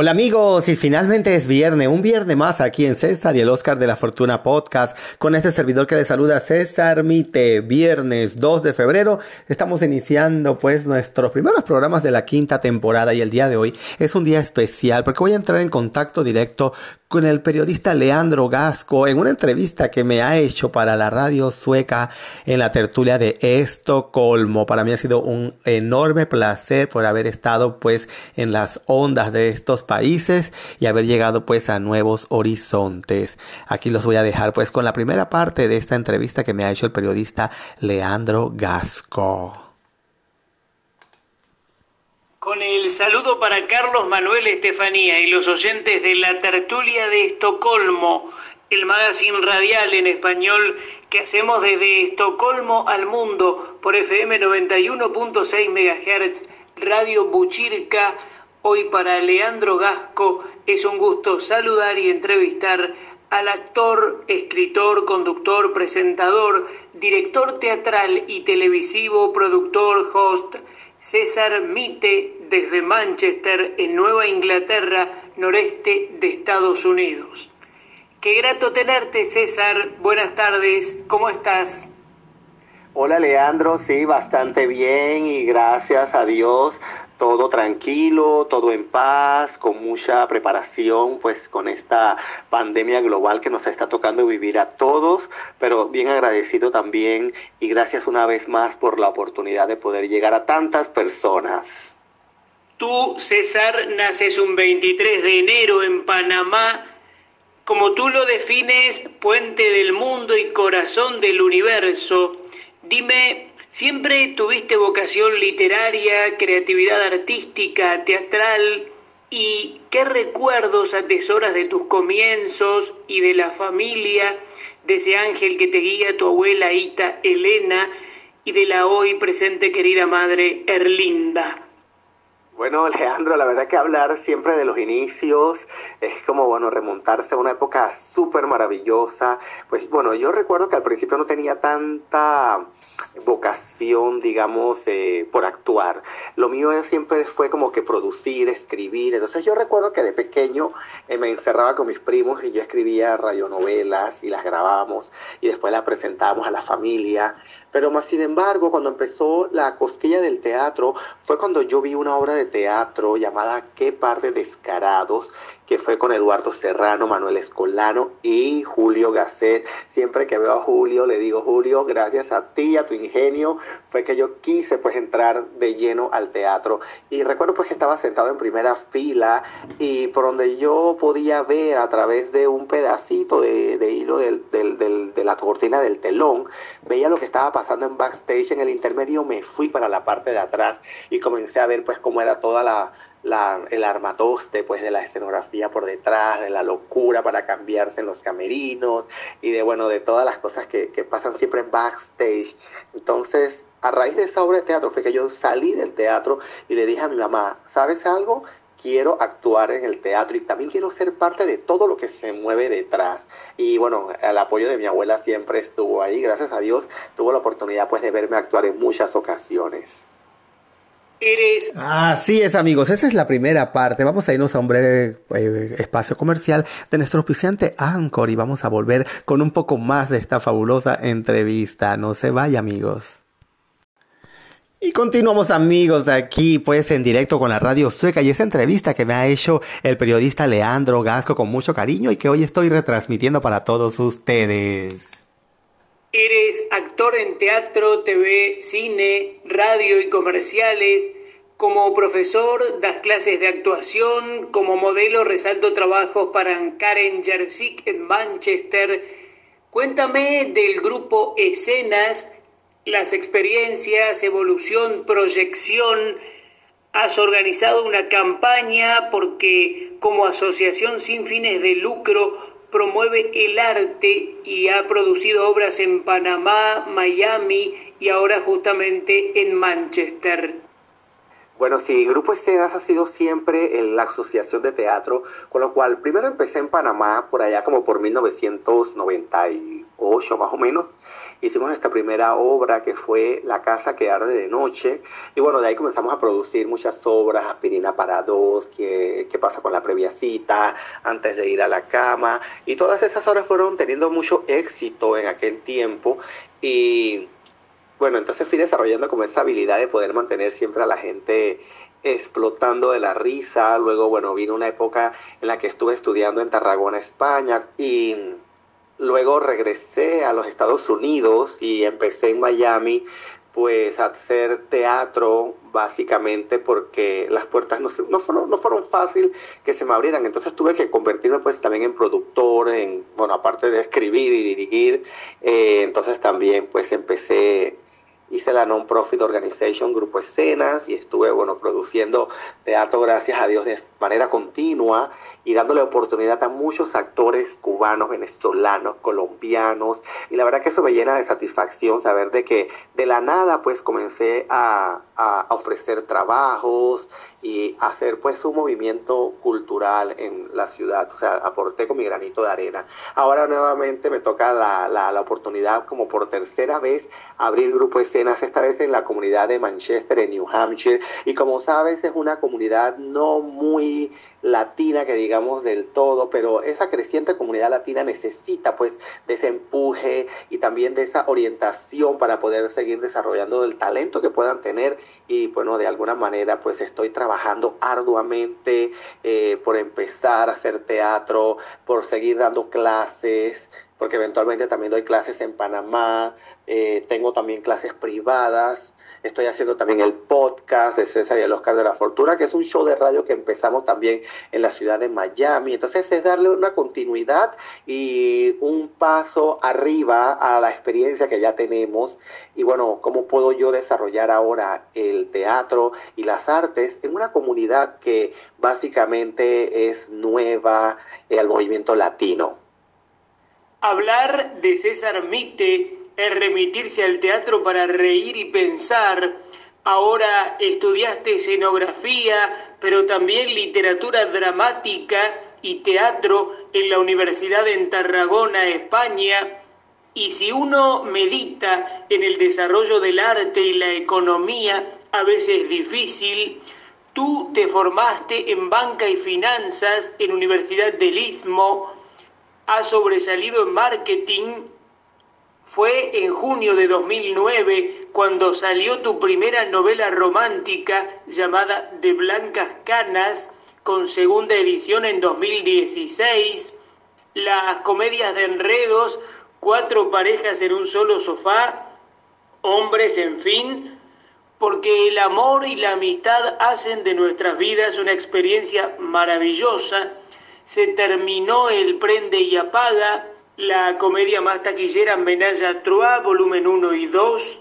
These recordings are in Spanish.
Hola amigos, y finalmente es viernes, un viernes más aquí en César y el Oscar de la Fortuna Podcast, con este servidor que le saluda César Mite, viernes 2 de febrero, estamos iniciando pues nuestros primeros programas de la quinta temporada y el día de hoy es un día especial porque voy a entrar en contacto directo con el periodista Leandro Gasco en una entrevista que me ha hecho para la radio sueca en la tertulia de Estocolmo. Para mí ha sido un enorme placer por haber estado pues en las ondas de estos países y haber llegado pues a nuevos horizontes. Aquí los voy a dejar pues con la primera parte de esta entrevista que me ha hecho el periodista Leandro Gasco. Con el saludo para Carlos Manuel Estefanía y los oyentes de la tertulia de Estocolmo, el magazine radial en español que hacemos desde Estocolmo al mundo por FM 91.6 MHz, Radio Buchirca. Hoy para Leandro Gasco es un gusto saludar y entrevistar al actor, escritor, conductor, presentador, director teatral y televisivo, productor, host, César Mite desde Manchester, en Nueva Inglaterra, noreste de Estados Unidos. Qué grato tenerte, César. Buenas tardes. ¿Cómo estás? Hola, Leandro. Sí, bastante bien y gracias a Dios todo tranquilo, todo en paz, con mucha preparación, pues con esta pandemia global que nos está tocando vivir a todos, pero bien agradecido también y gracias una vez más por la oportunidad de poder llegar a tantas personas. Tú, César, naces un 23 de enero en Panamá, como tú lo defines, puente del mundo y corazón del universo. Dime, ¿Siempre tuviste vocación literaria, creatividad artística, teatral? ¿Y qué recuerdos atesoras de tus comienzos y de la familia, de ese ángel que te guía tu abuela Ita Elena y de la hoy presente querida madre Erlinda? Bueno, Leandro, la verdad que hablar siempre de los inicios es como, bueno, remontarse a una época súper maravillosa. Pues bueno, yo recuerdo que al principio no tenía tanta vocación, digamos, eh, por actuar. Lo mío siempre fue como que producir, escribir. Entonces yo recuerdo que de pequeño eh, me encerraba con mis primos y yo escribía radionovelas y las grabábamos y después las presentábamos a la familia. Pero más sin embargo, cuando empezó la cosquilla del teatro, fue cuando yo vi una obra de teatro llamada Qué par de descarados, que fue con Eduardo Serrano, Manuel Escolano y Julio Gasset. Siempre que veo a Julio, le digo, Julio, gracias a ti, a tu ingenio, fue que yo quise pues entrar de lleno al teatro. Y recuerdo pues que estaba sentado en primera fila y por donde yo podía ver a través de un pedacito de, hilo de la cortina del telón, veía lo que estaba pasando en backstage, en el intermedio me fui para la parte de atrás y comencé a ver pues cómo era toda la la, el armatoste pues de la escenografía por detrás, de la locura para cambiarse en los camerinos y de bueno, de todas las cosas que, que pasan siempre en backstage. Entonces, a raíz de esa obra de teatro fue que yo salí del teatro y le dije a mi mamá, ¿sabes algo? Quiero actuar en el teatro y también quiero ser parte de todo lo que se mueve detrás. Y bueno, el apoyo de mi abuela siempre estuvo ahí, gracias a Dios, tuvo la oportunidad pues de verme actuar en muchas ocasiones. Eres... Así es, amigos. Esa es la primera parte. Vamos a irnos a un breve eh, espacio comercial de nuestro auspiciante Anchor y vamos a volver con un poco más de esta fabulosa entrevista. No se vaya, amigos. Y continuamos amigos aquí pues en directo con la radio sueca y esa entrevista que me ha hecho el periodista Leandro Gasco con mucho cariño y que hoy estoy retransmitiendo para todos ustedes. Eres actor en teatro, TV, cine, radio y comerciales. Como profesor das clases de actuación, como modelo resalto trabajos para Karen Jersik en Manchester. Cuéntame del grupo Escenas, las experiencias, evolución, proyección. Has organizado una campaña porque como asociación sin fines de lucro promueve el arte y ha producido obras en Panamá, Miami y ahora justamente en Manchester. Bueno, sí, Grupo Escenas ha sido siempre la asociación de teatro, con lo cual primero empecé en Panamá, por allá como por 1998 más o menos, hicimos nuestra primera obra que fue La casa que arde de noche y bueno, de ahí comenzamos a producir muchas obras, Aspirina para dos, qué, qué pasa con la previa cita, antes de ir a la cama y todas esas obras fueron teniendo mucho éxito en aquel tiempo y bueno, entonces fui desarrollando como esa habilidad de poder mantener siempre a la gente explotando de la risa. Luego, bueno, vino una época en la que estuve estudiando en Tarragona, España, luego regresé a los Estados Unidos y empecé en Miami pues a hacer teatro básicamente porque las puertas no, no, fueron, no fueron fácil que se me abrieran, entonces tuve que convertirme pues también en productor, en, bueno, aparte de escribir y dirigir, eh, entonces también pues empecé hice la Non-Profit Organization Grupo Escenas y estuve, bueno, produciendo teatro, gracias a Dios, de manera continua y dándole oportunidad a muchos actores cubanos, venezolanos, colombianos. Y la verdad que eso me llena de satisfacción saber de que de la nada, pues, comencé a, a ofrecer trabajos y hacer, pues, un movimiento cultural en la ciudad. O sea, aporté con mi granito de arena. Ahora nuevamente me toca la, la, la oportunidad, como por tercera vez, abrir Grupo Escenas esta vez en la comunidad de Manchester, en New Hampshire. Y como sabes, es una comunidad no muy latina, que digamos del todo, pero esa creciente comunidad latina necesita pues de ese empuje y también de esa orientación para poder seguir desarrollando el talento que puedan tener y bueno, de alguna manera pues estoy trabajando arduamente eh, por empezar a hacer teatro, por seguir dando clases, porque eventualmente también doy clases en Panamá, eh, tengo también clases privadas, estoy haciendo también el podcast de César y el Oscar de la Fortuna, que es un show de radio que empezamos también en la ciudad de Miami. Entonces es darle una continuidad y un paso arriba a la experiencia que ya tenemos. Y bueno, ¿cómo puedo yo desarrollar ahora el teatro y las artes en una comunidad que básicamente es nueva al movimiento latino? Hablar de César Mite es remitirse al teatro para reír y pensar. Ahora estudiaste escenografía, pero también literatura dramática y teatro en la Universidad en Tarragona, España. Y si uno medita en el desarrollo del arte y la economía, a veces difícil, tú te formaste en banca y finanzas en Universidad del Istmo, ha sobresalido en marketing fue en junio de 2009 cuando salió tu primera novela romántica llamada De Blancas Canas, con segunda edición en 2016, las comedias de enredos, cuatro parejas en un solo sofá, hombres en fin, porque el amor y la amistad hacen de nuestras vidas una experiencia maravillosa se terminó el Prende y Apaga, la comedia más taquillera Menaya Trois, volumen 1 y 2.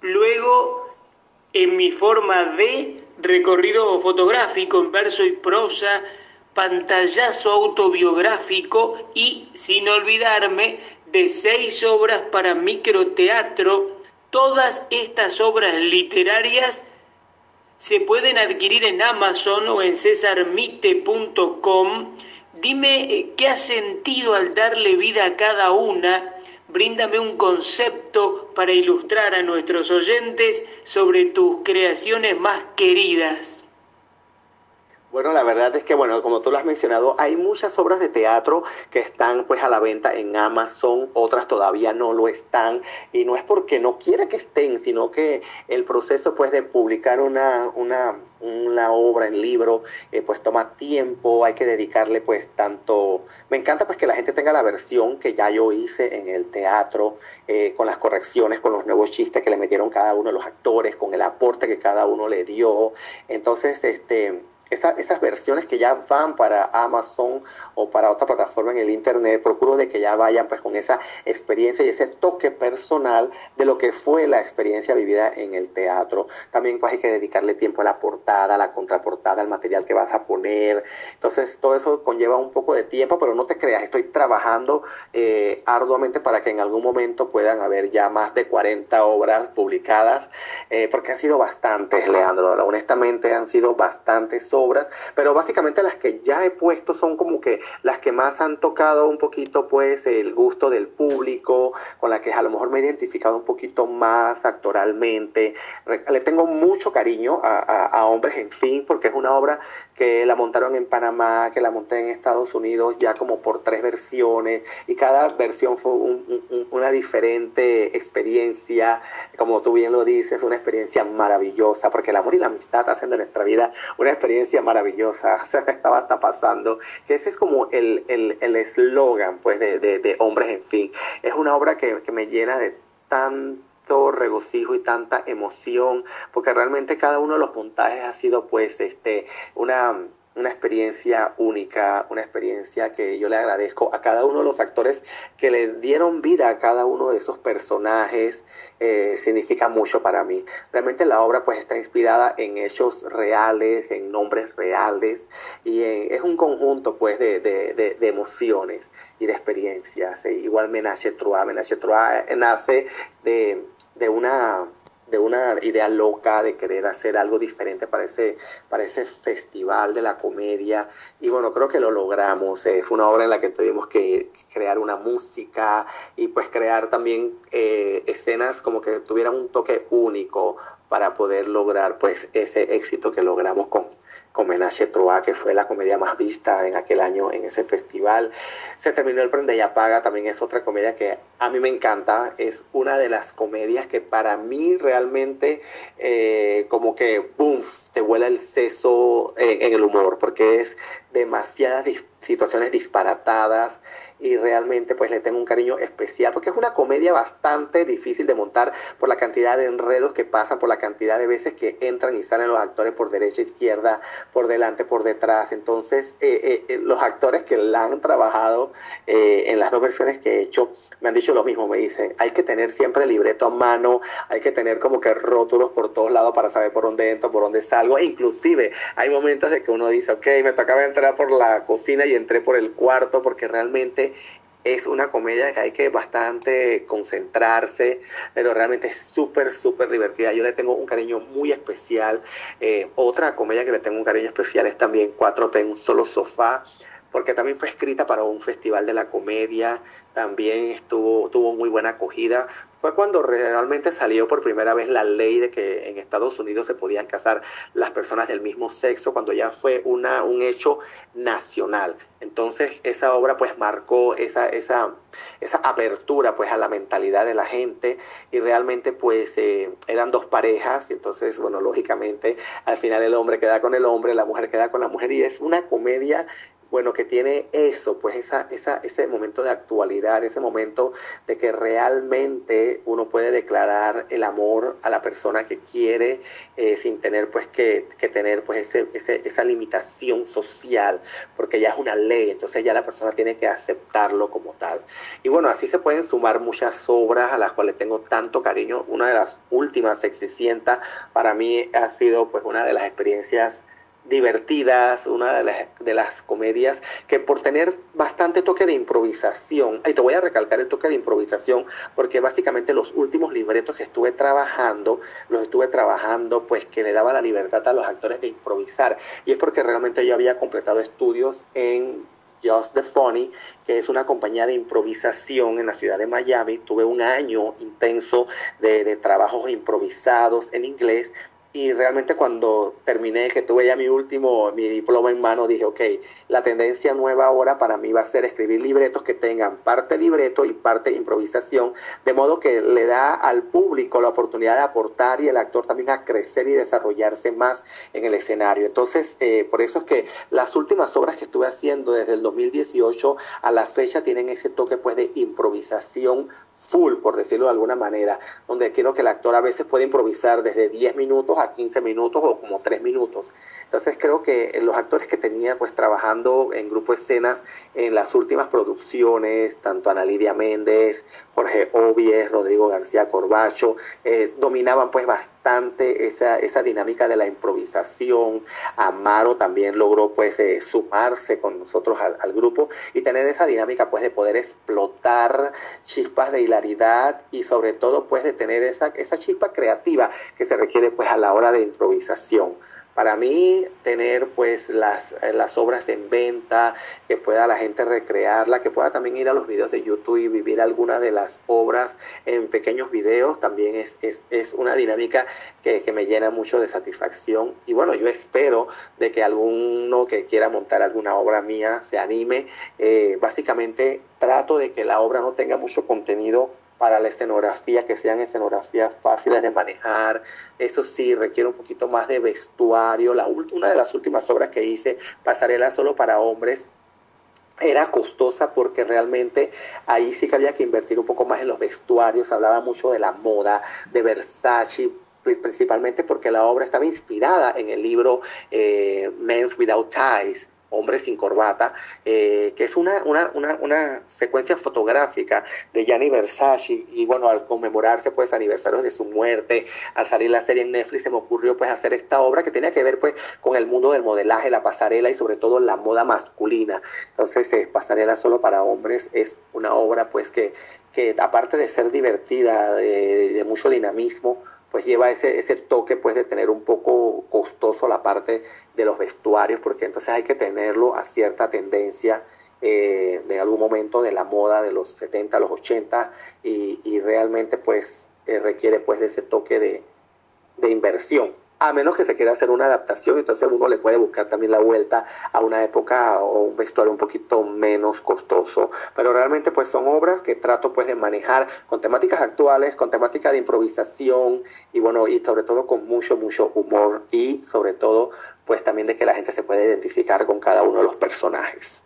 Luego, en mi forma de recorrido fotográfico en verso y prosa, pantallazo autobiográfico y, sin olvidarme, de seis obras para microteatro. Todas estas obras literarias se pueden adquirir en Amazon o en cesarmite.com. Dime eh, qué has sentido al darle vida a cada una. Bríndame un concepto para ilustrar a nuestros oyentes sobre tus creaciones más queridas. Bueno, la verdad es que, bueno, como tú lo has mencionado, hay muchas obras de teatro que están pues a la venta en Amazon, otras todavía no lo están, y no es porque no quiera que estén, sino que el proceso pues de publicar una, una, una obra en libro, eh, pues toma tiempo, hay que dedicarle pues tanto, me encanta pues que la gente tenga la versión que ya yo hice en el teatro, eh, con las correcciones, con los nuevos chistes que le metieron cada uno de los actores, con el aporte que cada uno le dio, entonces, este esas versiones que ya van para Amazon o para otra plataforma en el Internet, procuro de que ya vayan pues con esa experiencia y ese toque personal de lo que fue la experiencia vivida en el teatro. También pues hay que dedicarle tiempo a la portada, a la contraportada, al material que vas a poner. Entonces todo eso conlleva un poco de tiempo, pero no te creas, estoy trabajando eh, arduamente para que en algún momento puedan haber ya más de 40 obras publicadas, eh, porque han sido bastantes, Leandro. Honestamente han sido bastantes obras obras, pero básicamente las que ya he puesto son como que las que más han tocado un poquito pues el gusto del público, con las que a lo mejor me he identificado un poquito más actoralmente. Le tengo mucho cariño a, a Hombres en Fin porque es una obra que la montaron en Panamá, que la monté en Estados Unidos ya como por tres versiones y cada versión fue una diferente experiencia, como tú bien lo dices, una experiencia maravillosa, porque el amor y la amistad hacen de nuestra vida una experiencia maravillosa, o sea, estaba hasta pasando, que ese es como el eslogan el, pues de, de, Hombres en Fin, es una obra que, que me llena de tan regocijo y tanta emoción, porque realmente cada uno de los montajes ha sido pues este una una experiencia única, una experiencia que yo le agradezco a cada uno de los actores que le dieron vida a cada uno de esos personajes, eh, significa mucho para mí. Realmente la obra pues está inspirada en hechos reales, en nombres reales y es un conjunto pues de, de, de, emociones y de experiencias. E igual Menashe Trois, Menashe Trois nace de de una de una idea loca de querer hacer algo diferente para ese, para ese festival de la comedia. Y bueno, creo que lo logramos. Eh, fue una obra en la que tuvimos que crear una música y pues crear también eh, escenas como que tuvieran un toque único para poder lograr pues ese éxito que logramos con, con Trois, que fue la comedia más vista en aquel año en ese festival. Se terminó el Prende y Apaga, también es otra comedia que a mí me encanta. Es una de las comedias que para mí realmente eh, como que, boom, te vuela el seso en el humor, porque es demasiadas situaciones disparatadas y realmente pues le tengo un cariño especial porque es una comedia bastante difícil de montar por la cantidad de enredos que pasan, por la cantidad de veces que entran y salen los actores por derecha, izquierda, por delante, por detrás. Entonces eh, eh, eh, los actores que la han trabajado en las dos versiones que he hecho me han dicho lo mismo, me dicen, hay que tener siempre el libreto a mano, hay que tener como que rótulos por todos lados para saber por dónde entro, por dónde salgo, e inclusive hay momentos de que uno dice, ok, me tocaba entrar por la cocina y entré por el cuarto porque realmente es una comedia que hay que bastante concentrarse, pero realmente es súper, súper divertida. Yo le tengo un cariño muy especial. Eh, otra comedia que le tengo un cariño especial es también Cuatro en un solo sofá, porque también fue escrita para un festival de la comedia, también estuvo, tuvo muy buena acogida fue cuando realmente salió por primera vez la ley de que en Estados Unidos se podían casar las personas del mismo sexo, cuando ya fue una, un hecho nacional. Entonces esa obra pues marcó esa, esa, esa apertura pues a la mentalidad de la gente y realmente pues eh, eran dos parejas y entonces bueno lógicamente al final el hombre queda con el hombre, la mujer queda con la mujer y es una comedia bueno, que tiene eso, pues esa, esa, ese momento de actualidad, ese momento de que realmente uno puede declarar el amor a la persona que quiere eh, sin tener pues que, que tener pues ese, ese, esa limitación social, porque ya es una ley, entonces ya la persona tiene que aceptarlo como tal. Y bueno, así se pueden sumar muchas obras a las cuales tengo tanto cariño. Una de las últimas, Sexicienta, para mí ha sido pues una de las experiencias divertidas, una de las, de las comedias que por tener bastante toque de improvisación, y te voy a recalcar el toque de improvisación porque básicamente los últimos libretos que estuve trabajando, los estuve trabajando pues que le daba la libertad a los actores de improvisar y es porque realmente yo había completado estudios en Just the Funny, que es una compañía de improvisación en la ciudad de Miami. Tuve un año intenso de, de trabajos improvisados en inglés y realmente cuando terminé, que tuve ya mi último, mi diploma en mano, dije, ok, la tendencia nueva ahora para mí va a ser escribir libretos que tengan parte libreto y parte improvisación, de modo que le da al público la oportunidad de aportar y el actor también a crecer y desarrollarse más en el escenario. Entonces, eh, por eso es que las últimas obras que estuve haciendo desde el 2018 a la fecha tienen ese toque pues de improvisación full, por decirlo de alguna manera, donde quiero que el actor a veces puede improvisar desde 10 minutos a 15 minutos o como 3 minutos. Entonces creo que los actores que tenía pues trabajando en grupo escenas en las últimas producciones, tanto Ana Lidia Méndez, Jorge Obies, Rodrigo García Corbacho, eh, dominaban pues bastante esa, esa dinámica de la improvisación. Amaro también logró pues eh, sumarse con nosotros al, al, grupo y tener esa dinámica pues de poder explotar chispas de hilaridad y sobre todo pues de tener esa, esa chispa creativa que se requiere pues a la hora de improvisación. Para mí tener pues las, eh, las obras en venta, que pueda la gente recrearla, que pueda también ir a los videos de YouTube y vivir alguna de las obras en pequeños videos, también es, es, es una dinámica que, que, me llena mucho de satisfacción. Y bueno, yo espero de que alguno que quiera montar alguna obra mía se anime. Eh, básicamente trato de que la obra no tenga mucho contenido para la escenografía, que sean escenografías fáciles de manejar. Eso sí, requiere un poquito más de vestuario. La, una de las últimas obras que hice, Pasarela solo para hombres, era costosa porque realmente ahí sí que había que invertir un poco más en los vestuarios, hablaba mucho de la moda, de Versace, principalmente porque la obra estaba inspirada en el libro eh, Men's Without Ties Hombre sin corbata, eh, que es una, una, una, una, secuencia fotográfica de Gianni Versace y bueno, al conmemorarse pues aniversarios de su muerte, al salir la serie en Netflix se me ocurrió pues hacer esta obra que tenía que ver pues con el mundo del modelaje, la pasarela y sobre todo la moda masculina. Entonces, eh, Pasarela solo para hombres es una obra pues que, que aparte de ser divertida, de, de mucho dinamismo, pues lleva ese, ese toque pues de tener un poco costoso la parte de los vestuarios, porque entonces hay que tenerlo a cierta tendencia eh, de algún momento de la moda de los 70, los 80 y, y realmente pues eh, requiere pues de ese toque de, de inversión a menos que se quiera hacer una adaptación, entonces uno le puede buscar también la vuelta a una época o un vestuario un poquito menos costoso. Pero realmente pues son obras que trato pues de manejar con temáticas actuales, con temática de improvisación y bueno, y sobre todo con mucho, mucho humor y sobre todo pues también de que la gente se puede identificar con cada uno de los personajes.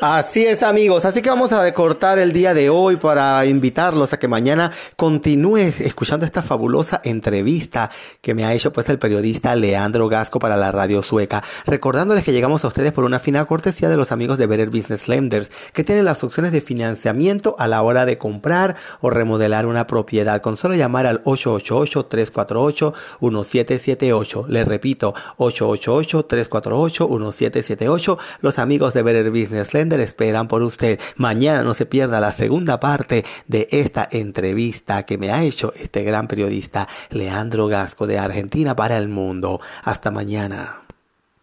Así es amigos, así que vamos a cortar el día de hoy para invitarlos a que mañana continúe escuchando esta fabulosa entrevista que me ha hecho pues el periodista Leandro Gasco para la radio sueca, recordándoles que llegamos a ustedes por una fina cortesía de los amigos de Better Business Lenders, que tienen las opciones de financiamiento a la hora de comprar o remodelar una propiedad, con solo llamar al 888-348-1778, les repito, 888-348-1778, los amigos de Better Business Lender esperan por usted. Mañana no se pierda la segunda parte de esta entrevista que me ha hecho este gran periodista Leandro Gasco de Argentina para el mundo. Hasta mañana.